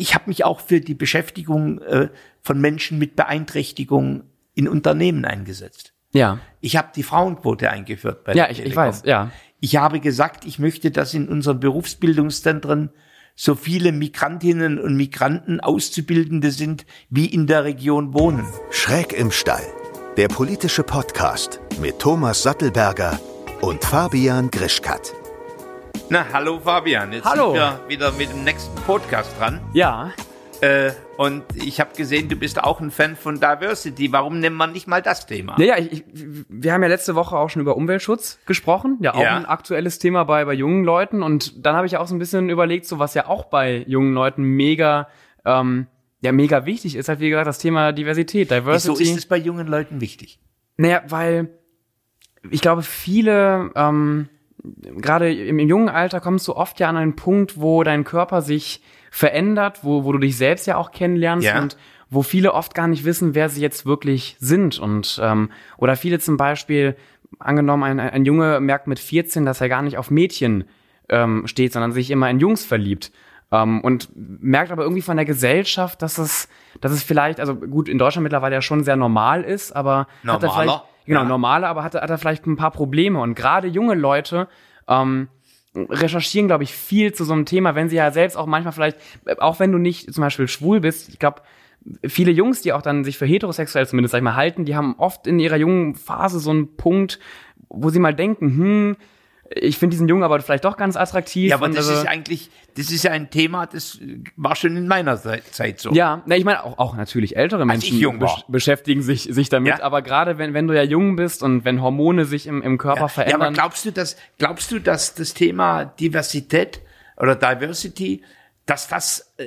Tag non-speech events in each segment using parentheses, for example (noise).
ich habe mich auch für die Beschäftigung äh, von Menschen mit Beeinträchtigung in Unternehmen eingesetzt. Ja. Ich habe die Frauenquote eingeführt bei Ja, ich, ich weiß, ja. Ich habe gesagt, ich möchte, dass in unseren Berufsbildungszentren so viele Migrantinnen und Migranten Auszubildende sind, wie in der Region wohnen. Schräg im Stall. Der politische Podcast mit Thomas Sattelberger und Fabian Grischkat. Na, hallo Fabian. Jetzt hallo. sind wir wieder mit dem nächsten Podcast dran. Ja. Äh, und ich habe gesehen, du bist auch ein Fan von Diversity. Warum nimmt man nicht mal das Thema? Ja, ja ich, wir haben ja letzte Woche auch schon über Umweltschutz gesprochen. Ja, auch ja. ein aktuelles Thema bei, bei jungen Leuten. Und dann habe ich auch so ein bisschen überlegt, so was ja auch bei jungen Leuten mega, ähm, ja, mega wichtig ist, halt wie gesagt, das Thema Diversität, Diversity. Wieso ist es bei jungen Leuten wichtig? Naja, weil ich glaube, viele, ähm, gerade im, im jungen Alter kommst du oft ja an einen Punkt, wo dein Körper sich verändert, wo, wo du dich selbst ja auch kennenlernst ja. und wo viele oft gar nicht wissen, wer sie jetzt wirklich sind. Und ähm, oder viele zum Beispiel, angenommen, ein, ein Junge merkt mit 14, dass er gar nicht auf Mädchen ähm, steht, sondern sich immer in Jungs verliebt. Ähm, und merkt aber irgendwie von der Gesellschaft, dass es, dass es vielleicht, also gut, in Deutschland mittlerweile ja schon sehr normal ist, aber Normaler? hat er vielleicht, genau, ja. normale, aber hat, hat er vielleicht ein paar Probleme. Und gerade junge Leute, ähm, recherchieren, glaube ich, viel zu so einem Thema, wenn sie ja selbst auch manchmal vielleicht, auch wenn du nicht zum Beispiel schwul bist, ich glaube, viele Jungs, die auch dann sich für heterosexuell zumindest, sag ich mal, halten, die haben oft in ihrer jungen Phase so einen Punkt, wo sie mal denken, hm, ich finde diesen Jungen aber vielleicht doch ganz attraktiv. Ja, aber das also, ist eigentlich, das ist ja ein Thema, das war schon in meiner Zeit so. Ja, na, ich meine, auch, auch natürlich ältere Menschen besch beschäftigen sich, sich damit, ja. aber gerade wenn, wenn du ja jung bist und wenn Hormone sich im, im Körper ja. verändern. Ja, aber glaubst du, dass, glaubst du, dass das Thema Diversität oder Diversity, dass das, äh,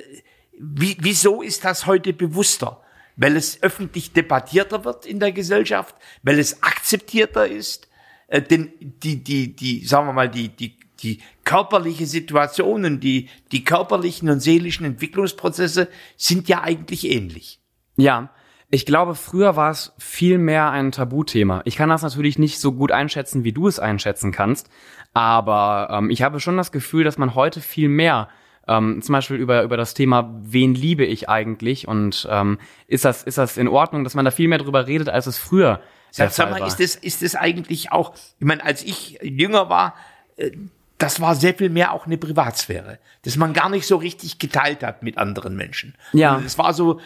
wie, wieso ist das heute bewusster? Weil es öffentlich debattierter wird in der Gesellschaft, weil es akzeptierter ist, äh, denn die, die, die, sagen wir mal, die, die, die körperliche Situationen, die, die körperlichen und seelischen Entwicklungsprozesse sind ja eigentlich ähnlich. Ja. Ich glaube, früher war es viel mehr ein Tabuthema. Ich kann das natürlich nicht so gut einschätzen, wie du es einschätzen kannst, aber ähm, ich habe schon das Gefühl, dass man heute viel mehr ähm, zum Beispiel über, über das Thema, wen liebe ich eigentlich und ähm, ist, das, ist das in Ordnung, dass man da viel mehr drüber redet, als es früher Sag, sag mal, ist das, ist das eigentlich auch, ich meine, als ich jünger war, äh, das war sehr viel mehr auch eine Privatsphäre, dass man gar nicht so richtig geteilt hat mit anderen Menschen. Ja. Es war so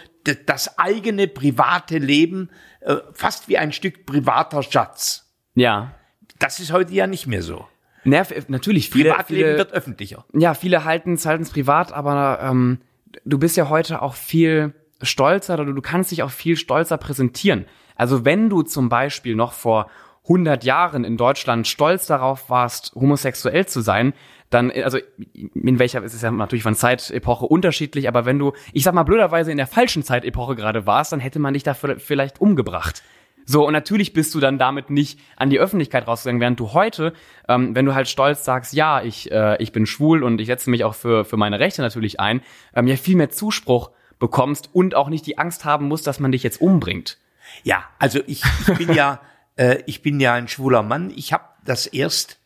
das eigene private Leben, äh, fast wie ein Stück privater Schatz. Ja. Das ist heute ja nicht mehr so. Nerv, natürlich, viele, Privatleben viele, wird öffentlicher. Ja, viele halten es halten's privat, aber ähm, du bist ja heute auch viel stolzer oder du kannst dich auch viel stolzer präsentieren. Also wenn du zum Beispiel noch vor 100 Jahren in Deutschland stolz darauf warst, homosexuell zu sein, dann, also in welcher, es ist ja natürlich von Zeitepoche unterschiedlich, aber wenn du, ich sag mal blöderweise in der falschen Zeitepoche gerade warst, dann hätte man dich dafür vielleicht umgebracht. So, und natürlich bist du dann damit nicht an die Öffentlichkeit rausgegangen, während du heute, ähm, wenn du halt stolz sagst, ja, ich, äh, ich bin schwul und ich setze mich auch für, für meine Rechte natürlich ein, ähm, ja viel mehr Zuspruch bekommst und auch nicht die Angst haben musst, dass man dich jetzt umbringt. Ja, also ich, ich bin ja, (laughs) äh, ich bin ja ein schwuler Mann. Ich habe das erst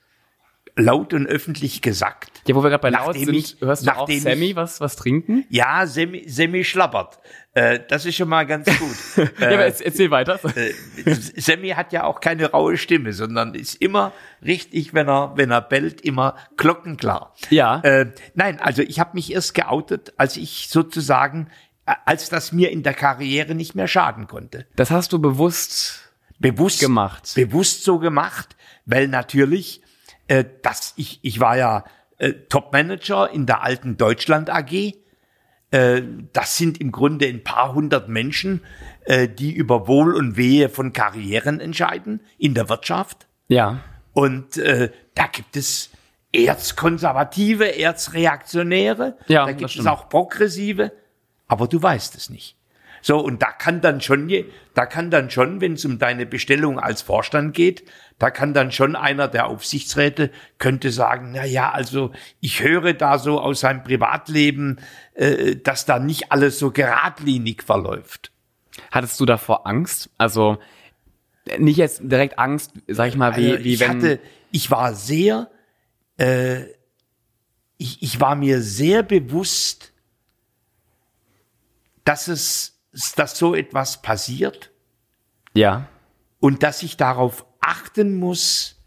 laut und öffentlich gesagt. Ja, wo wir gerade bei laut sind, ich, hörst du auch Sammy was, was trinken? Ja, Sammy, Sammy schlappert. Äh, das ist schon mal ganz gut. (laughs) ja, aber äh, erzähl weiter. (laughs) Äh, Sammy hat ja auch keine raue Stimme, sondern ist immer richtig, wenn er, wenn er bellt, immer glockenklar. Ja. Äh, nein, also ich habe mich erst geoutet, als ich sozusagen als das mir in der Karriere nicht mehr schaden konnte. Das hast du bewusst bewusst gemacht. Bewusst so gemacht, weil natürlich äh, das ich ich war ja äh, Topmanager in der alten Deutschland AG. Äh, das sind im Grunde ein paar hundert Menschen, äh, die über Wohl und Wehe von Karrieren entscheiden in der Wirtschaft. Ja. Und äh, da gibt es Erzkonservative, Erzreaktionäre. Ja, da gibt es auch Progressive aber du weißt es nicht. So, und da kann dann schon, da kann dann schon, wenn es um deine Bestellung als Vorstand geht, da kann dann schon einer der Aufsichtsräte könnte sagen, na ja, also ich höre da so aus seinem Privatleben, äh, dass da nicht alles so geradlinig verläuft. Hattest du davor Angst? Also nicht jetzt direkt Angst, sag ich mal, wie, also wie ich wenn. Hatte, ich war sehr, äh, ich, ich war mir sehr bewusst, dass es, dass so etwas passiert Ja. und dass ich darauf achten muss,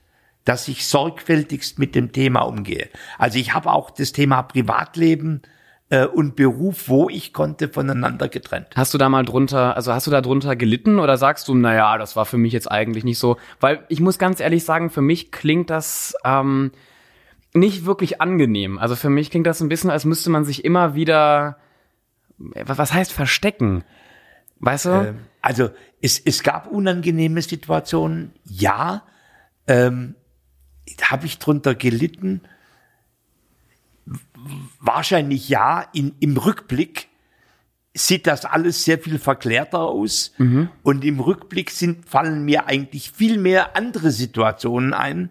dass ich sorgfältigst mit dem Thema umgehe. Also ich habe auch das Thema Privatleben äh, und Beruf, wo ich konnte, voneinander getrennt. Hast du da mal drunter, also hast du da drunter gelitten oder sagst du, naja, das war für mich jetzt eigentlich nicht so? Weil ich muss ganz ehrlich sagen, für mich klingt das ähm, nicht wirklich angenehm. Also für mich klingt das ein bisschen, als müsste man sich immer wieder, was heißt verstecken? Weißt du? Ähm, also es, es gab unangenehme Situationen, ja. Ähm, habe ich drunter gelitten? Wahrscheinlich ja. In, Im Rückblick sieht das alles sehr viel verklärter aus. Und im Rückblick sind, fallen mir eigentlich viel mehr andere Situationen ein,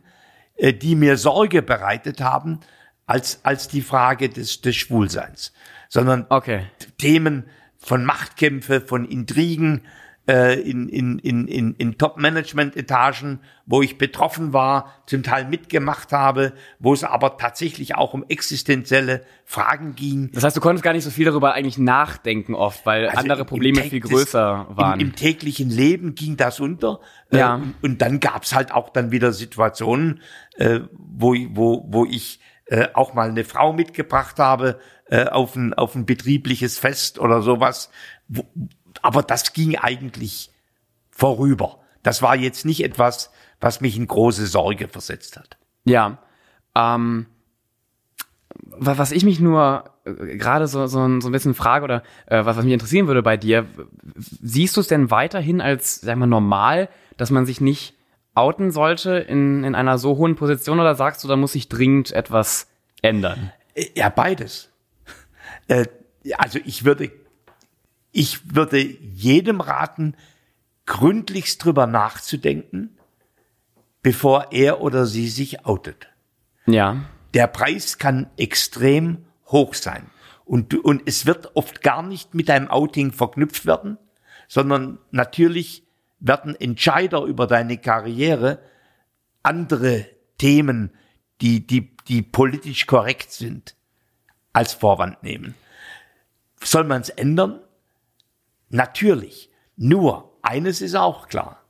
äh, die mir Sorge bereitet haben, als, als die Frage des, des Schwulseins. Sondern okay. Themen von Machtkämpfe, von Intrigen äh, in, in, in, in, in Top-Management-Etagen, wo ich betroffen war, zum Teil mitgemacht habe, wo es aber tatsächlich auch um existenzielle Fragen ging. Das heißt, du konntest gar nicht so viel darüber eigentlich nachdenken oft, weil Also andere Probleme viel größer waren. Im, Im täglichen Leben ging das unter. Äh, Ja. und, und dann gab's halt auch dann wieder Situationen, äh, wo, wo, wo ich äh, auch mal eine Frau mitgebracht habe äh, auf, ein, auf ein betriebliches Fest oder sowas. Wo, aber das ging eigentlich vorüber. Das war jetzt nicht etwas, was mich in große Sorge versetzt hat. Ja. Ähm, wa- was ich mich nur äh, gerade so, so, so ein bisschen frage oder äh, was, was mich interessieren würde bei dir, siehst du es denn weiterhin als, sag mal, normal, dass man sich nicht outen sollte in, in einer so hohen Position oder sagst du, da muss sich dringend etwas ändern? Äh, Ja, beides. (laughs) Äh, also ich würde, ich würde jedem raten, gründlichst drüber nachzudenken, bevor er oder sie sich outet. Ja. Der Preis kann extrem hoch sein. Und, und es wird oft gar nicht mit einem Outing verknüpft werden, sondern natürlich werden Entscheider über deine Karriere andere Themen, die, die, die politisch korrekt sind, als Vorwand nehmen. Soll man es ändern? Natürlich. Nur, eines ist auch klar.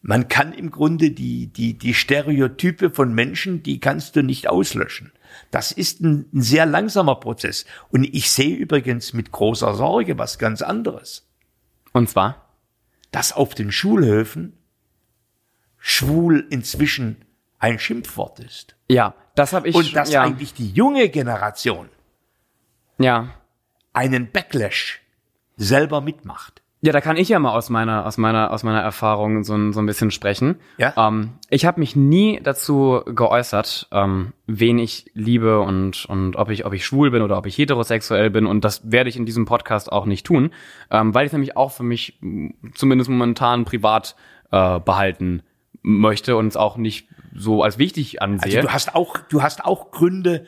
Man kann im Grunde die, die, die Stereotype von Menschen, die kannst du nicht auslöschen. Das ist ein, ein sehr langsamer Prozess. Und ich sehe übrigens mit großer Sorge was ganz anderes. Und zwar? Dass auf den Schulhöfen schwul inzwischen ein Schimpfwort ist. Ja, das habe ich Und dass ja, eigentlich die junge Generation ja. einen Backlash selber mitmacht. Ja, da kann ich ja mal aus meiner aus meiner aus meiner Erfahrung so ein, so ein bisschen sprechen. Ja. Ähm, ich habe mich nie dazu geäußert, ähm, wen ich liebe und und ob ich ob ich schwul bin oder ob ich heterosexuell bin und das werde ich in diesem Podcast auch nicht tun, ähm, weil ich nämlich auch für mich zumindest momentan privat äh, behalten möchte und es auch nicht so als wichtig ansehe. Also du hast auch, du hast auch Gründe,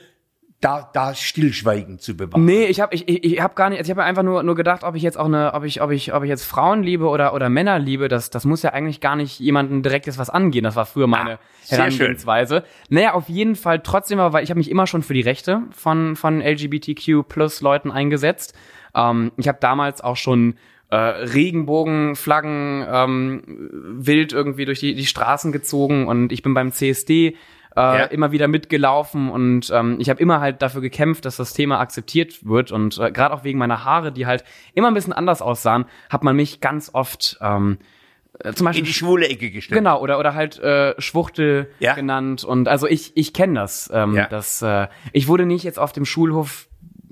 da, da Stillschweigen zu bewahren. Nee, ich habe ich, ich, hab gar nicht, ich habe einfach nur nur gedacht, ob ich jetzt auch eine, ob ich ob ich ob ich jetzt Frauen liebe oder oder Männer liebe, das das muss ja eigentlich gar nicht jemanden direkt jetzt was angehen. Das war früher meine Ah, Herangehensweise. Naja, auf jeden Fall trotzdem, weil ich habe mich immer schon für die Rechte von von LGBTQ plus Leuten eingesetzt. Ähm, ich habe damals auch schon äh, Regenbogenflaggen ähm, wild irgendwie durch die, die Straßen gezogen und ich bin beim CSD äh, Ja. immer wieder mitgelaufen und ähm, ich habe immer halt dafür gekämpft, dass das Thema akzeptiert wird und äh, gerade auch wegen meiner Haare, die halt immer ein bisschen anders aussahen, hat man mich ganz oft ähm, äh, zum Beispiel In die schwule Ecke gestellt. Genau, oder, oder halt äh, Schwuchtel Ja. genannt. Und also ich, ich kenne das. Ähm, Ja. das äh, ich wurde nicht jetzt auf dem Schulhof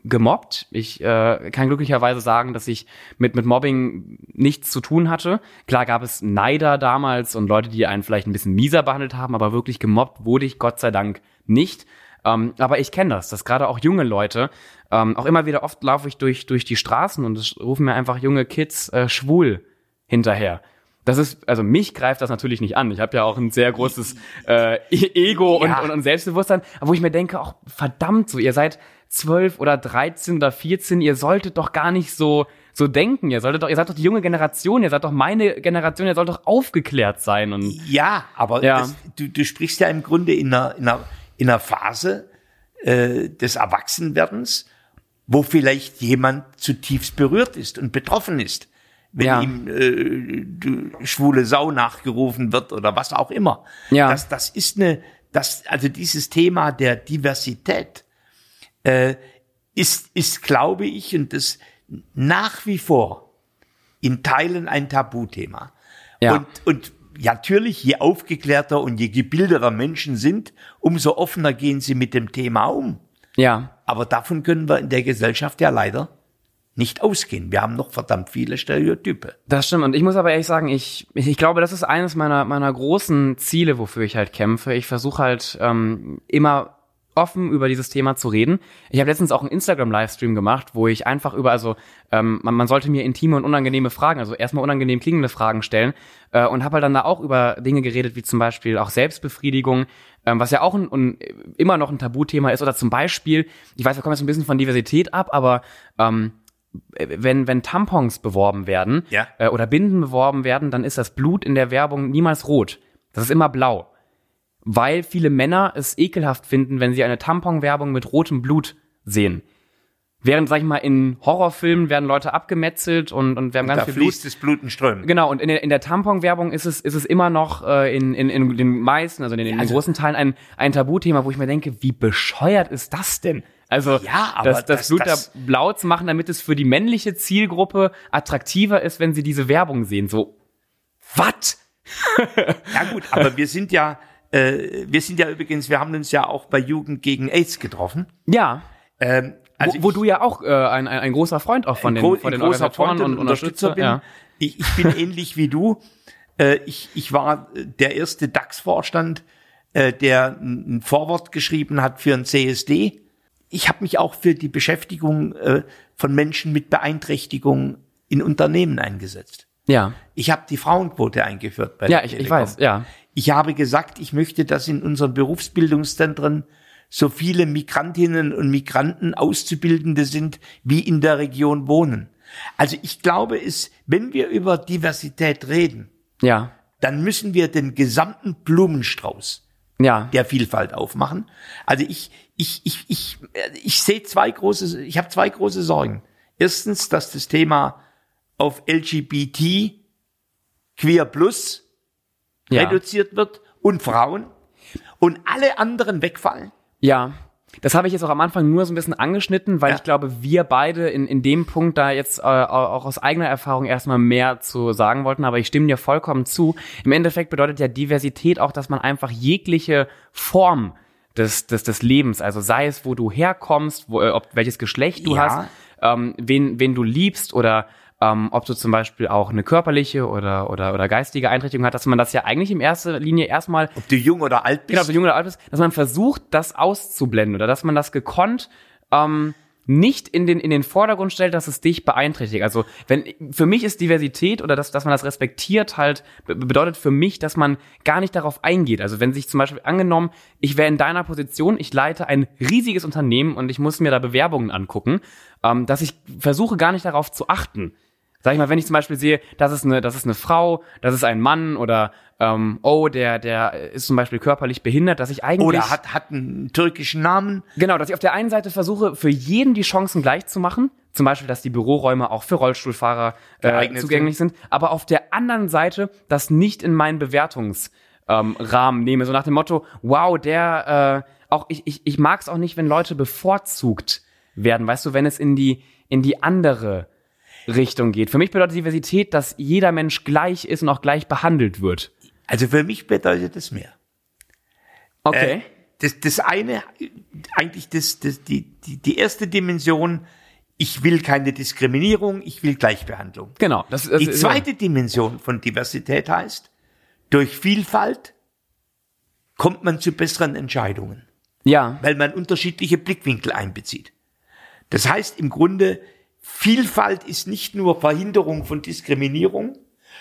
gemobbt. Ich äh, kann glücklicherweise sagen, dass ich mit, mit Mobbing nichts zu tun hatte. Klar gab es Neider damals und Leute, die einen vielleicht ein bisschen mieser behandelt haben, aber wirklich gemobbt wurde ich Gott sei Dank nicht. Ähm, aber ich kenne das, dass gerade auch junge Leute, ähm, auch immer wieder oft laufe ich durch, durch die Straßen und es rufen mir einfach junge Kids äh, schwul hinterher. Das ist, also mich greift das natürlich nicht an. Ich habe ja auch ein sehr großes äh, E- Ego Ja. und, und, und Selbstbewusstsein, wo ich mir denke, auch verdammt so, ihr seid zwölf oder 13 oder 14, ihr solltet doch gar nicht so so denken. Ihr solltet doch, ihr seid doch die junge Generation, ihr seid doch meine Generation, ihr sollt doch aufgeklärt sein und Ja, aber Ja. Das, du, du sprichst ja im Grunde in einer, in einer, in einer Phase äh, des Erwachsenwerdens, wo vielleicht jemand zutiefst berührt ist und betroffen ist, wenn Ja. ihm äh, du schwule Sau nachgerufen wird oder was auch immer. Ja. Das, das ist eine, das, also dieses Thema der Diversität äh, ist, ist, glaube ich, und das nach wie vor in Teilen ein Tabuthema. Ja. Und, und natürlich, je aufgeklärter und je gebildeter Menschen sind, umso offener gehen sie mit dem Thema um. Ja, Aber davon können wir in der Gesellschaft ja leider nicht ausgehen. Wir haben noch verdammt viele Stereotype. Das stimmt. Und ich muss aber ehrlich sagen, ich, ich glaube, das ist eines meiner, meiner großen Ziele, wofür ich halt kämpfe. Ich versuche halt ähm, immer offen über dieses Thema zu reden. Ich habe letztens auch einen Instagram-Livestream gemacht, wo ich einfach über, also ähm, man, man sollte mir intime und unangenehme Fragen, also erstmal unangenehm klingende Fragen stellen äh, und habe halt dann da auch über Dinge geredet, wie zum Beispiel auch Selbstbefriedigung, ähm, was ja auch ein, ein, immer noch ein Tabuthema ist, oder zum Beispiel, ich weiß, wir kommen jetzt ein bisschen von Diversität ab, aber ähm, wenn, wenn Tampons beworben werden Ja. äh, oder Binden beworben werden, dann ist das Blut in der Werbung niemals rot. Das ist immer blau. Weil viele Männer es ekelhaft finden, wenn sie eine Tamponwerbung mit rotem Blut sehen. Während, sag ich mal, in Horrorfilmen werden Leute abgemetzelt und, und wir haben ganz Da viel Blut. fließt das Blut in Strömen. Genau, und in der, in der Tamponwerbung ist es, ist es immer noch äh, in, in, in den meisten, also in den, in den Also- großen Teilen ein, ein Tabuthema, wo ich mir denke, wie bescheuert ist das denn? Also Ja, aber das, das, das- Blut das- da blau zu machen, damit es für die männliche Zielgruppe attraktiver ist, wenn sie diese Werbung sehen. So, was? Ja gut, aber wir sind ja, äh, wir sind ja übrigens, wir haben uns ja auch bei Jugend gegen AIDS getroffen. Ja, Ähm, also wo, wo ich- du ja auch äh, ein, ein, ein großer Freund auch von den, von den großer Organisatoren Freund und Unterstützer bin. Ja. Ich, ich bin (laughs) ähnlich wie du. Äh, ich, ich war der erste DAX-Vorstand, äh, der ein Vorwort geschrieben hat für ein CSD. Ich habe mich auch für die Beschäftigung äh, von Menschen mit Beeinträchtigung in Unternehmen eingesetzt. Ja, Ich habe die Frauenquote eingeführt bei ja ich, ich weiß, ja. Ich habe gesagt, ich möchte, dass in unseren Berufsbildungszentren so viele Migrantinnen und Migranten Auszubildende sind, wie in der Region wohnen. Also ich glaube, es, wenn wir über Diversität reden, Ja, dann müssen wir den gesamten Blumenstrauß ja, der Vielfalt aufmachen. Also ich, ich, ich, ich, ich sehe zwei große, ich habe zwei große Sorgen. Erstens, dass das Thema auf LGBT, Queer Plus ja. reduziert wird und Frauen und alle anderen wegfallen. Ja, das habe ich jetzt auch am Anfang nur so ein bisschen angeschnitten, weil Ja. ich glaube, wir beide in, in dem Punkt da jetzt äh, auch aus eigener Erfahrung erstmal mehr zu sagen wollten, aber ich stimme dir vollkommen zu. Im Endeffekt bedeutet ja Diversität auch, dass man einfach jegliche Form des, des, des Lebens, also sei es, wo du herkommst, wo, äh, ob welches Geschlecht du Ja. hast, ähm, wen, wen du liebst oder ähm, ob du zum Beispiel auch eine körperliche oder, oder, oder geistige Einrichtung hast, dass man das ja eigentlich in erster Linie erstmal Ob du jung oder alt bist. genau, ob du jung oder alt bist, dass man versucht, das auszublenden oder dass man das gekonnt ähm, nicht in den, in den Vordergrund stellt, dass es dich beeinträchtigt. Also wenn für mich ist Diversität oder dass, dass man das respektiert halt, be- bedeutet für mich, dass man gar nicht darauf eingeht. Also wenn sich zum Beispiel angenommen, ich wäre in deiner Position, ich leite ein riesiges Unternehmen und ich muss mir da Bewerbungen angucken, ähm, dass ich versuche gar nicht darauf zu achten. Sag ich mal, wenn ich zum Beispiel sehe, das ist eine, das ist eine Frau, das ist ein Mann oder ähm, oh, der, der ist zum Beispiel körperlich behindert, dass ich eigentlich oder hat, hat einen türkischen Namen. genau, dass ich auf der einen Seite versuche, für jeden die Chancen gleich zu machen, zum Beispiel, dass die Büroräume auch für Rollstuhlfahrer äh, zugänglich sind. aber auf der anderen Seite das nicht in meinen Bewertungs ähm, Rahmen nehme, so nach dem Motto, wow, der, äh, auch ich, ich, ich mag es auch nicht, wenn Leute bevorzugt werden, weißt du, wenn es in die, in die andere Richtung geht. Für mich bedeutet Diversität, dass jeder Mensch gleich ist und auch gleich behandelt wird. Also für mich bedeutet das mehr. Okay. Äh, das, das eine, eigentlich das, das, die, die, die erste Dimension, ich will keine Diskriminierung, ich will Gleichbehandlung. genau. Das, das Die zweite Dimension von Diversität heißt, durch Vielfalt kommt man zu besseren Entscheidungen, Ja. weil man unterschiedliche Blickwinkel einbezieht. Das heißt im Grunde, Vielfalt ist nicht nur Verhinderung von Diskriminierung,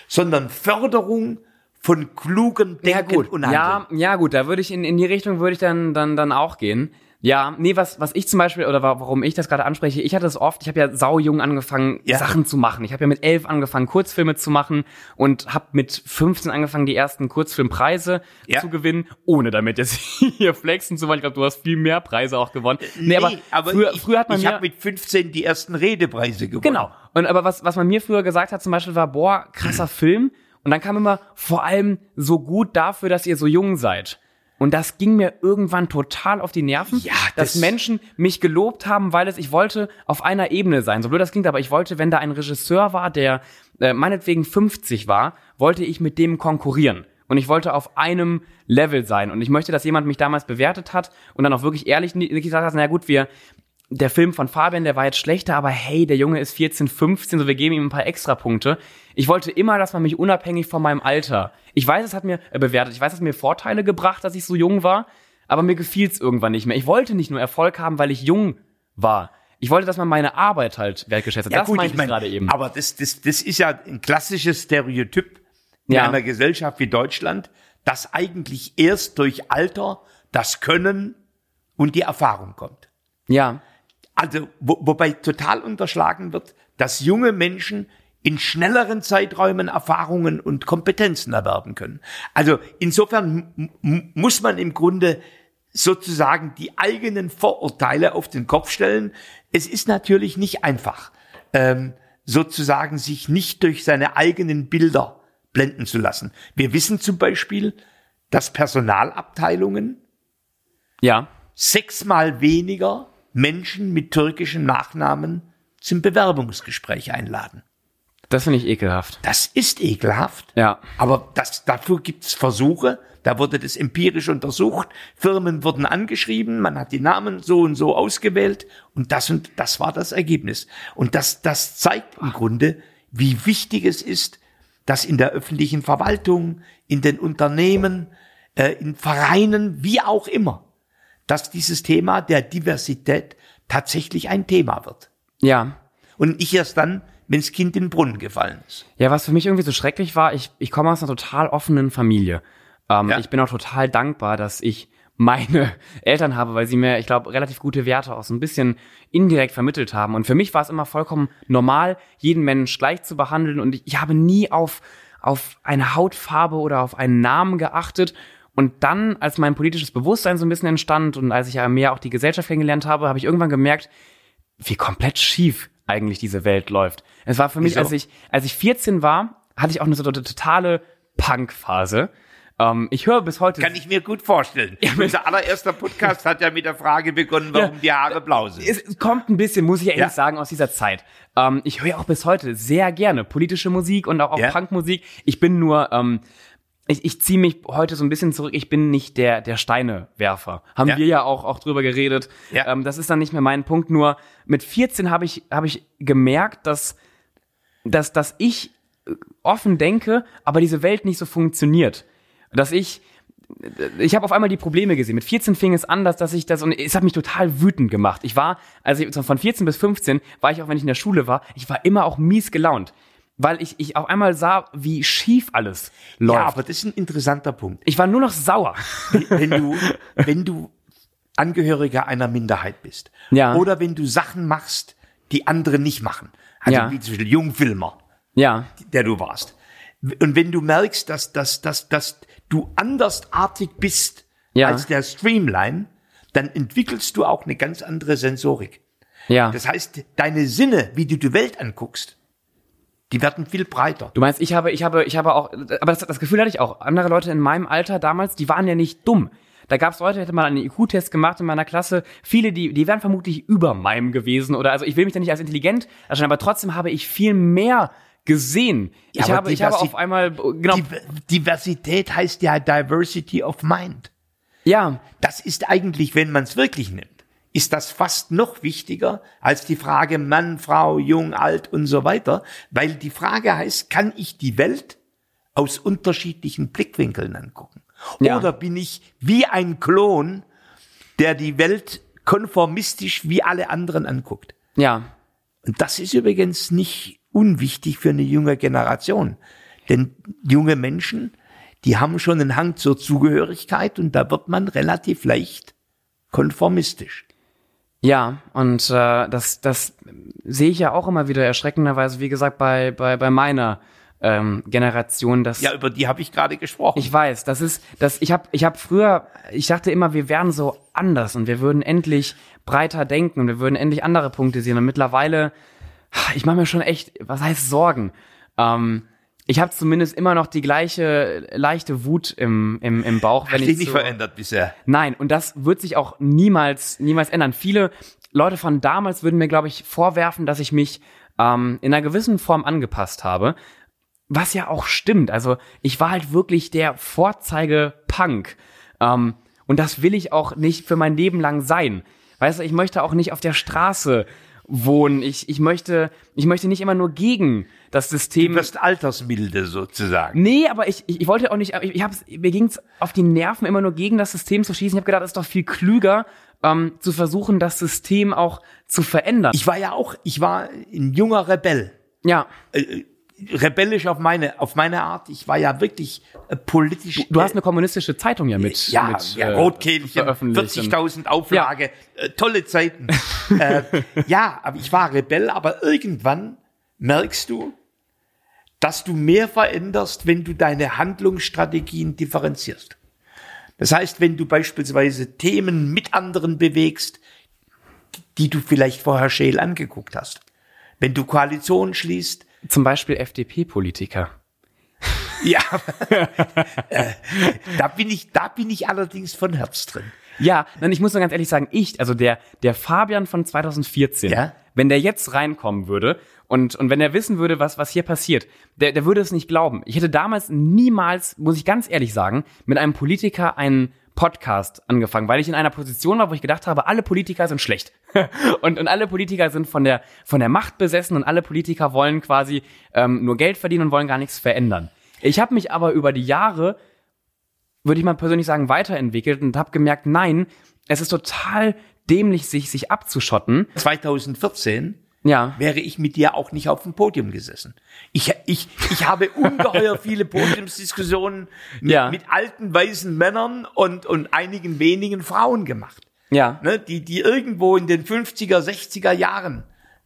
sondern Förderung von klugen Ja Denken gut, und Handeln. ja, ja gut, da würde ich in, in die Richtung würde ich dann, dann, dann auch gehen. Ja, nee, was, was ich zum Beispiel, oder wa- warum ich das gerade anspreche, ich hatte es oft, ich habe ja saujung angefangen, Ja. Sachen zu machen. Ich habe ja mit elf angefangen, Kurzfilme zu machen und habe mit 15 angefangen, die ersten Kurzfilmpreise Ja. zu gewinnen, ohne damit jetzt (laughs) hier flexen zu wollen. Ich glaube, du hast viel mehr Preise auch gewonnen. Nee, aber, früher, ich, früher hat man ich habe mit 15 die ersten Redepreise gewonnen. Genau. Und aber was, was man mir früher gesagt hat, zum Beispiel war, boah, krasser (clears throat) Film. Und dann kam immer vor allem so gut dafür, dass ihr so jung seid. Und das ging mir irgendwann total auf die Nerven, Ja, dass das- Menschen mich gelobt haben, weil es, ich wollte auf einer Ebene sein. So blöd das klingt, aber ich wollte, wenn da ein Regisseur war, der äh, meinetwegen 50 war, wollte ich mit dem konkurrieren. Und ich wollte auf einem Level sein. Und ich möchte, dass jemand mich damals bewertet hat und dann auch wirklich ehrlich gesagt hat, na gut, wir, der Film von Fabian, der war jetzt schlechter, aber hey, der Junge ist 14, 15, so wir geben ihm ein paar Extrapunkte. Ich wollte immer, dass man mich unabhängig von meinem Alter. Ich weiß, es hat mir äh, bewertet, ich weiß, es hat mir Vorteile gebracht, dass ich so jung war, aber mir gefiel's irgendwann nicht mehr. Ich wollte nicht nur Erfolg haben, weil ich jung war. Ich wollte, dass man meine Arbeit halt wertgeschätzt hat. das meinte ich, mein, gerade eben. Aber das, das, das ist ja ein klassisches Stereotyp in Ja. einer Gesellschaft wie Deutschland, dass eigentlich erst durch Alter das Können und die Erfahrung kommt. Ja, Also, wo, wobei total unterschlagen wird, dass junge Menschen in schnelleren Zeiträumen Erfahrungen und Kompetenzen erwerben können. Also insofern muss man im Grunde sozusagen die eigenen Vorurteile auf den Kopf stellen. Es ist natürlich nicht einfach, ähm, sozusagen sich nicht durch seine eigenen Bilder blenden zu lassen. Wir wissen zum Beispiel, dass Personalabteilungen ja, sechsmal weniger Menschen mit türkischen Nachnamen zum Bewerbungsgespräch einladen. das finde ich ekelhaft. Das ist ekelhaft. Ja. Aber das, dafür gibt's Versuche. Da wurde das empirisch untersucht. Firmen wurden angeschrieben. Man hat die Namen so und so ausgewählt. Und das und das war das Ergebnis. Und das, das zeigt im Grunde, wie wichtig es ist, dass in der öffentlichen Verwaltung, in den Unternehmen, äh, in Vereinen, wie auch immer, dass dieses Thema der Diversität tatsächlich ein Thema wird. Ja, Und nicht erst dann, wenn das Kind in den Brunnen gefallen ist. Ja, was für mich irgendwie so schrecklich war, ich, ich komme aus einer total offenen Familie. Ähm, Ja. Ich bin auch total dankbar, dass ich meine (laughs) Eltern habe, weil sie mir, ich glaube, relativ gute Werte auch so ein bisschen indirekt vermittelt haben. Und für mich war es immer vollkommen normal, jeden Mensch gleich zu behandeln. Und ich, ich habe nie auf, auf eine Hautfarbe oder auf einen Namen geachtet. Und dann, als mein politisches Bewusstsein so ein bisschen entstand und als ich ja mehr auch die Gesellschaft kennengelernt habe, habe ich irgendwann gemerkt, wie komplett schief eigentlich diese Welt läuft. Es war für mich, Wieso? als ich, als ich 14 war, hatte ich auch eine so eine totale Punk-Phase. Ähm, ich höre bis heute. Kann ich mir gut vorstellen. Unser allererster Podcast hat ja mit der Frage begonnen, warum Ja. die Haare blau sind. es, kommt ein bisschen, muss ich ehrlich Ja. sagen, aus dieser Zeit. Ähm, ich höre auch bis heute sehr gerne politische Musik und auch, auch Ja. Punkmusik. Ich bin nur, ähm, ich, ich ziehe mich heute so ein bisschen zurück. Ich bin nicht der, der Steinewerfer. Haben Ja. wir ja auch, auch drüber geredet. Ja. Ähm, das ist dann nicht mehr mein Punkt. Nur mit 14 habe ich, habe ich gemerkt, dass, dass, dass ich äh, offen denke, aber diese Welt nicht so funktioniert. Dass ich, ich habe auf einmal die Probleme gesehen. Mit 14 fing es an, dass, dass ich das, und es hat mich total wütend gemacht. Ich war, also ich, von 14 bis 15 war ich auch, wenn ich in der Schule war, ich war immer auch mies gelaunt. Weil ich, ich auf einmal sah, wie schief alles läuft. Ja, aber das ist ein interessanter Punkt. ich war nur noch sauer. Wenn du, wenn du Angehöriger einer Minderheit bist. Ja. Oder wenn du Sachen machst, die andere nicht machen. Also Ja. wie zum Beispiel Jungfilmer, Ja, der du warst. Und wenn du merkst, dass, dass, dass, dass du andersartig bist Ja. als der Streamline, dann entwickelst du auch eine ganz andere Sensorik. ja. Das heißt, deine Sinne, wie du die Welt anguckst, die werden viel breiter. Du meinst, ich habe, ich habe, ich habe auch, aber das, das Gefühl hatte ich auch. Andere Leute in meinem Alter damals, die waren ja nicht dumm. Da gab es Leute, hätte man einen IQ-Test gemacht in meiner Klasse. Viele, die, die wären vermutlich über meinem gewesen oder also ich will mich da nicht als intelligent erscheinen, aber trotzdem habe ich viel mehr gesehen. Ja, ich habe, ich habe auf einmal, genau, Div- Diversität heißt ja Diversity of Mind. ja, Das ist eigentlich, wenn man es wirklich nimmt, ist das fast noch wichtiger als die Frage Mann, Frau, jung, alt und so weiter, weil die Frage heißt, kann ich die Welt aus unterschiedlichen Blickwinkeln angucken? Ja. Oder bin ich wie ein Klon, der die Welt konformistisch wie alle anderen anguckt? ja, Und das ist übrigens nicht unwichtig für eine junge Generation. Denn junge Menschen, die haben schon einen Hang zur Zugehörigkeit und da wird man relativ leicht konformistisch. Ja, und äh, das, das sehe ich ja auch immer wieder erschreckenderweise, wie gesagt, bei, bei, bei meiner ähm, Generation. Dass Ja, über die habe ich gerade gesprochen. Ich weiß, das ist, das, ich habe ich hab früher, ich dachte immer, wir wären so anders und wir würden endlich breiter denken und wir würden endlich andere Punkte sehen. Und mittlerweile, ich mache mir schon echt, was heißt Sorgen? Ähm, ich habe zumindest immer noch die gleiche leichte Wut im, im, im Bauch, wenn Hat ich sich nicht so, verändert bisher. Nein, und das wird sich auch niemals, niemals ändern. Viele Leute von damals würden mir, glaube ich, vorwerfen, dass ich mich ähm, in einer gewissen Form angepasst habe. Was ja auch stimmt. Also ich war halt wirklich der Vorzeige-Punk. Ähm, und das will ich auch nicht für mein Leben lang sein. Weißt du, ich möchte auch nicht auf der Straße wohnen. Ich, ich möchte, ich möchte nicht immer nur gegen das Du System. wirst altersmilde sozusagen. Nee, aber ich, ich, ich wollte auch nicht, ich, ich hab's, mir ging's auf die Nerven, immer nur gegen das System zu schießen. Ich habe gedacht, es ist doch viel klüger, ähm, zu versuchen, das System auch zu verändern. Ich war ja auch, ich war ein junger Rebell. ja, Rebellisch auf meine, auf meine Art. Ich war ja wirklich äh, politisch. du hast eine kommunistische Zeitung ja mit, ja, mit ja äh, Rotkehlchen, veröffentlicht. 40.000 Auflage, äh, tolle Zeiten. (laughs) äh, ja, aber ich war Rebell, aber irgendwann merkst du, dass du mehr veränderst, wenn du deine Handlungsstrategien differenzierst. Das heißt, wenn du beispielsweise Themen mit anderen bewegst, die du vielleicht vorher scheel angeguckt hast. Wenn du Koalitionen schließt, Zum Beispiel FDP-Politiker. (laughs) ja, äh, da bin ich, da bin ich allerdings von Herz drin. Ja, nein, ich muss nur ganz ehrlich sagen, ich, also der, der Fabian von 2014, Ja? wenn der jetzt reinkommen würde und, und wenn er wissen würde, was, was hier passiert, der, der würde es nicht glauben. Ich hätte damals niemals, muss ich ganz ehrlich sagen, mit einem Politiker einen Podcast angefangen, weil ich in einer Position war, wo ich gedacht habe, alle Politiker sind schlecht. (laughs) und, und alle Politiker sind von der, von der Macht besessen und alle Politiker wollen quasi ähm, nur Geld verdienen und wollen gar nichts verändern. Ich habe mich aber über die Jahre würde ich mal persönlich sagen, weiterentwickelt und habe gemerkt, nein, es ist total dämlich, sich, sich abzuschotten. 2014 Ja. wäre ich mit dir auch nicht auf dem Podium gesessen. Ich, ich, ich habe ungeheuer (laughs) viele Podiumsdiskussionen mit, Ja. mit alten weißen Männern und, und einigen wenigen Frauen gemacht. Ja. Ne, die, die irgendwo in den 50er, 60er Jahren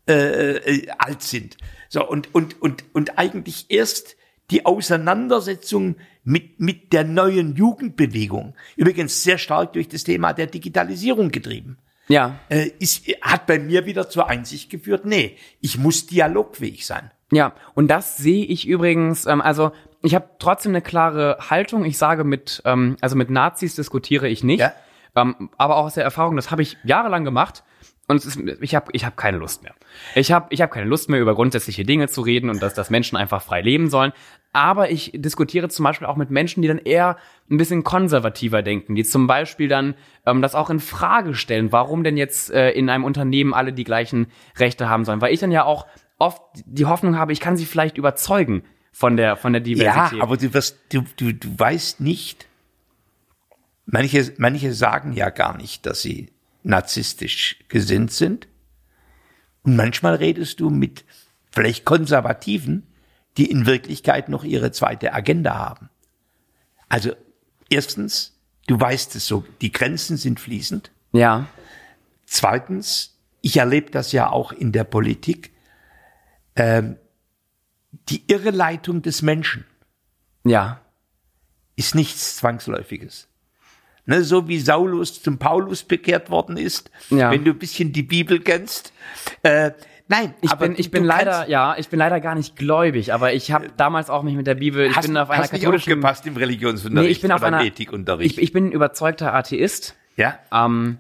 äh, äh, alt sind. So, und, und, und, und eigentlich erst die Auseinandersetzung mit, mit der neuen Jugendbewegung, übrigens sehr stark durch das Thema der Digitalisierung getrieben, Ja. äh, ist, hat bei mir wieder zur Einsicht geführt, nee, ich muss dialogfähig sein. Ja, und das sehe ich übrigens, ähm, also ich habe trotzdem eine klare Haltung. Ich sage mit, ähm, also mit Nazis diskutiere ich nicht. Ja. Ähm, aber auch aus der Erfahrung, das habe ich jahrelang gemacht und es ist, ich habe ich hab keine Lust mehr. Ich habe ich hab keine Lust mehr, über grundsätzliche Dinge zu reden und dass, dass Menschen einfach frei leben sollen. Aber ich diskutiere zum Beispiel auch mit Menschen, die dann eher ein bisschen konservativer denken, die zum Beispiel dann ähm, das auch in Frage stellen, warum denn jetzt äh, in einem Unternehmen alle die gleichen Rechte haben sollen. Weil ich dann ja auch oft die Hoffnung habe, ich kann sie vielleicht überzeugen von der, von der Diversität. Ja, aber du wirst, du, du, du weißt nicht, manche, manche sagen ja gar nicht, dass sie narzisstisch gesinnt sind. Und manchmal redest du mit vielleicht Konservativen, die in Wirklichkeit noch ihre zweite Agenda haben. Also, erstens, du weißt es so, die Grenzen sind fließend. ja, Zweitens, ich erlebe das ja auch in der Politik, ähm, die Irreleitung des Menschen ja, ist nichts Zwangsläufiges. Ne, so wie Saulus zum Paulus bekehrt worden ist, Ja. wenn du ein bisschen die Bibel kennst. Äh, nein, Ich aber bin, ich bin leider, ja, ich bin leider gar nicht gläubig, aber ich habe damals auch mich mit der Bibel, ich hast, bin auf einer hast nicht katholischen, aufgepasst im Religionsunterricht nee, ich bin auf einer, Ethikunterricht. ich, ich bin ein überzeugter Atheist. ja? Ähm,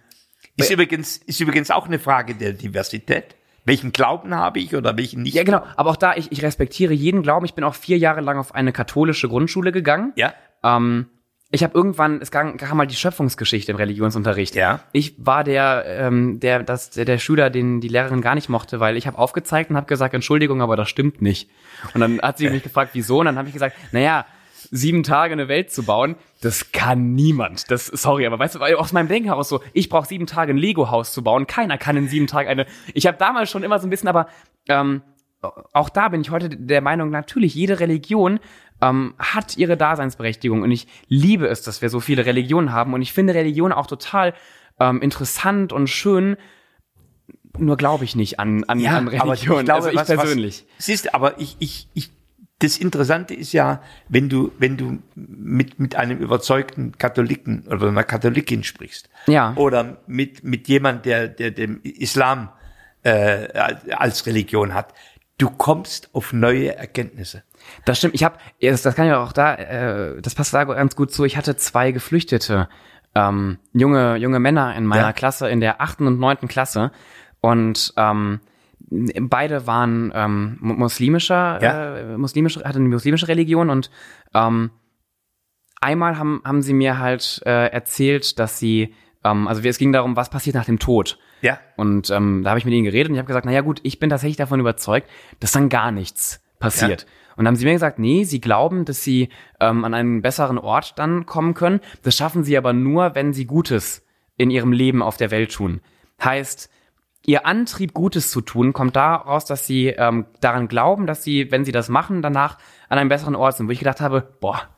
Ist übrigens, ist übrigens auch eine Frage der Diversität. Welchen Glauben habe ich oder welchen nicht? ja, genau. Aber auch da, ich, ich respektiere jeden Glauben. Ich bin auch vier Jahre lang auf eine katholische Grundschule gegangen. Ja? Ähm, ich habe irgendwann, es kam, kam mal die Schöpfungsgeschichte im Religionsunterricht. Ja. Ich war der, ähm, der, das, der, der Schüler, den die Lehrerin gar nicht mochte, weil ich habe aufgezeigt und habe gesagt, Entschuldigung, aber das stimmt nicht. Und dann hat sie mich (laughs) gefragt, wieso? Und dann habe ich gesagt, naja, sieben Tage eine Welt zu bauen, das kann niemand. Das, sorry, aber weißt du, aus meinem Denken heraus so, ich brauche sieben Tage ein Lego-Haus zu bauen. Keiner kann in sieben Tagen eine. Ich habe damals schon immer so ein bisschen, aber ähm, auch da bin ich heute der Meinung, natürlich, jede Religion ähm, hat ihre Daseinsberechtigung und ich liebe es, dass wir so viele Religionen haben und ich finde Religion auch total ähm, interessant und schön. Nur glaube ich nicht an, an, an aber ich Religion. glaube, also ich was, persönlich. Was, siehst, aber ich, ich, ich, das Interessante ist ja, wenn du, wenn du mit, mit einem überzeugten Katholiken oder einer Katholikin sprichst. Ja. Oder mit, mit jemand, der, der dem Islam äh, als Religion hat. Du kommst auf neue Erkenntnisse. Das stimmt. Ich habe, das, das kann ja auch da, äh, das passt da ganz gut zu. Ich hatte zwei Geflüchtete, ähm, junge junge Männer in meiner Ja. Klasse in der achten und neunten Klasse und ähm, beide waren ähm, mu- muslimischer, Ja. äh, muslimische, hatten eine muslimische Religion und ähm, einmal haben haben sie mir halt äh, erzählt, dass sie, ähm, also es ging darum, was passiert nach dem Tod. Ja. Und ähm, da habe ich mit ihnen geredet und ich habe gesagt, naja gut, ich bin tatsächlich davon überzeugt, dass dann gar nichts passiert. Und dann haben sie mir gesagt, nee, sie glauben, dass sie ähm, an einen besseren Ort dann kommen können. Das schaffen sie aber nur, wenn sie Gutes in ihrem Leben auf der Welt tun. Heißt, ihr Antrieb, Gutes zu tun, kommt daraus, dass sie ähm, daran glauben, dass sie, wenn sie das machen, danach an einem besseren Ort sind. Wo ich gedacht habe, boah,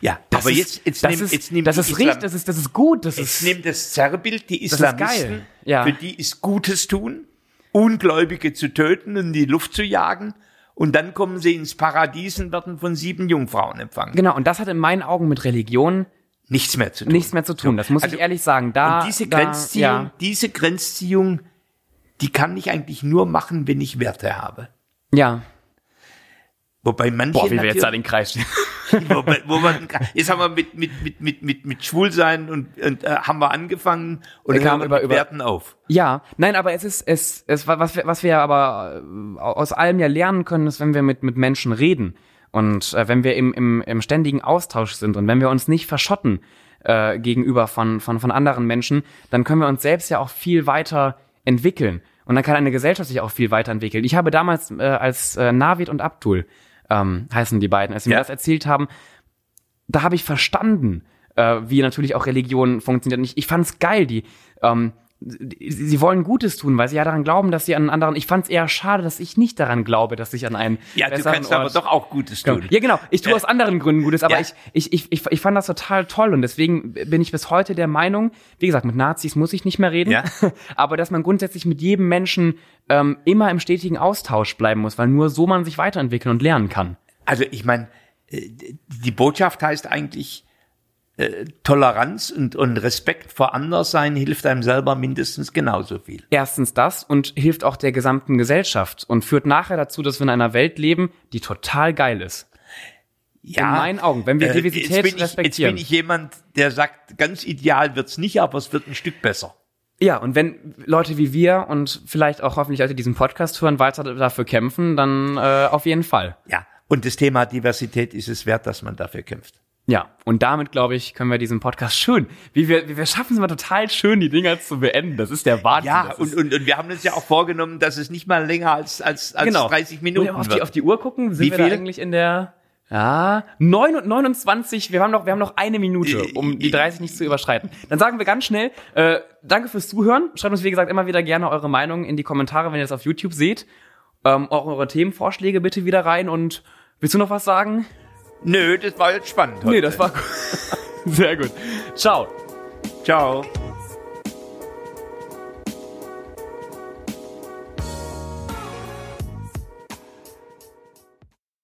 Ja, das aber ist, jetzt, jetzt, das nimm, ist, jetzt nimmt das ist richtig, das ist, das ist gut, das Jetzt ist, nimmt das Zerrbild die ist Islamisten, geil. Ja. für die ist Gutes tun, Ungläubige zu töten und in die Luft zu jagen. Und dann kommen sie ins Paradies und werden von sieben Jungfrauen empfangen. genau, und das hat in meinen Augen mit Religion Nichts mehr zu tun. nichts mehr zu tun. Das muss Also, ich ehrlich sagen. Da, diese da, Grenzziehung, ja, diese Grenzziehung, die kann ich eigentlich nur machen, wenn ich Werte habe. ja. Wobei manche Boah, wie wir jetzt da den Kreis stehen. (laughs) wo, wo man, jetzt haben wir mit, mit, mit, mit, mit, mit Schwulsein und, und äh, haben wir angefangen und Wir kamen über- über- Werten auf. Ja, nein, aber es ist, es, es, was wir, was wir aber äh, aus allem ja lernen können, ist, wenn wir mit, mit Menschen reden und äh, wenn wir im, im, im ständigen Austausch sind und wenn wir uns nicht verschotten äh, gegenüber von, von, von anderen Menschen, dann können wir uns selbst ja auch viel weiter entwickeln. Und dann kann eine Gesellschaft sich auch viel weiterentwickeln. Ich habe damals, äh, als äh, Navid und Abdul ähm, heißen die beiden, als sie mir Ja. das erzählt haben, da habe ich verstanden, äh, wie natürlich auch Religion funktioniert. Und ich, ich fand es geil, die, ähm, die, sie wollen Gutes tun, weil sie ja daran glauben, dass sie an anderen. Ich fand es eher schade, dass ich nicht daran glaube, dass ich an einen Ja, du kannst Ort aber doch auch Gutes tun. ja, genau. Ich tue aus anderen Gründen Gutes, aber Ja. ich, ich, ich, ich, ich fand das total toll und deswegen bin ich bis heute der Meinung, wie gesagt, mit Nazis muss ich nicht mehr reden, Ja. (laughs) aber dass man grundsätzlich mit jedem Menschen ähm, immer im stetigen Austausch bleiben muss, weil nur so man sich weiterentwickeln und lernen kann. Also ich meine, äh, die Botschaft heißt eigentlich, äh, Toleranz und, und Respekt vor Anderssein hilft einem selber mindestens genauso viel. Erstens das und hilft auch der gesamten Gesellschaft und führt nachher dazu, dass wir in einer Welt leben, die total geil ist. Ja, in meinen Augen, wenn wir äh, Diversität jetzt bin ich, respektieren. Jetzt bin ich jemand, der sagt, ganz ideal wird's nicht, aber es wird ein Stück besser. Ja, und wenn Leute wie wir und vielleicht auch hoffentlich Leute, die diesen Podcast hören, weiter dafür kämpfen, dann äh, auf jeden Fall. Ja, und das Thema Diversität ist es wert, dass man dafür kämpft. Ja, und damit, glaube ich, können wir diesen Podcast schön, wie wir, wir schaffen es mal total schön, die Dinger zu beenden. Das ist der Wahnsinn. Ja, und, und, und wir haben uns ja auch vorgenommen, dass es nicht mal länger als, als, als genau. 30 Muss ich Minuten auf die, wird. auf die Uhr gucken, sind Wie wir eigentlich in der, ja, 9 und 29, wir haben noch, wir haben noch eine Minute, um die 30 nicht zu überschreiten. Dann sagen wir ganz schnell, äh, danke fürs Zuhören. Schreibt uns, wie gesagt, immer wieder gerne eure Meinung in die Kommentare, wenn ihr das auf YouTube seht. Ähm, auch eure Themenvorschläge bitte wieder rein und willst du noch was sagen? Nö, das war jetzt spannend. Nee, heute. das war (laughs) sehr gut. Ciao. Ciao.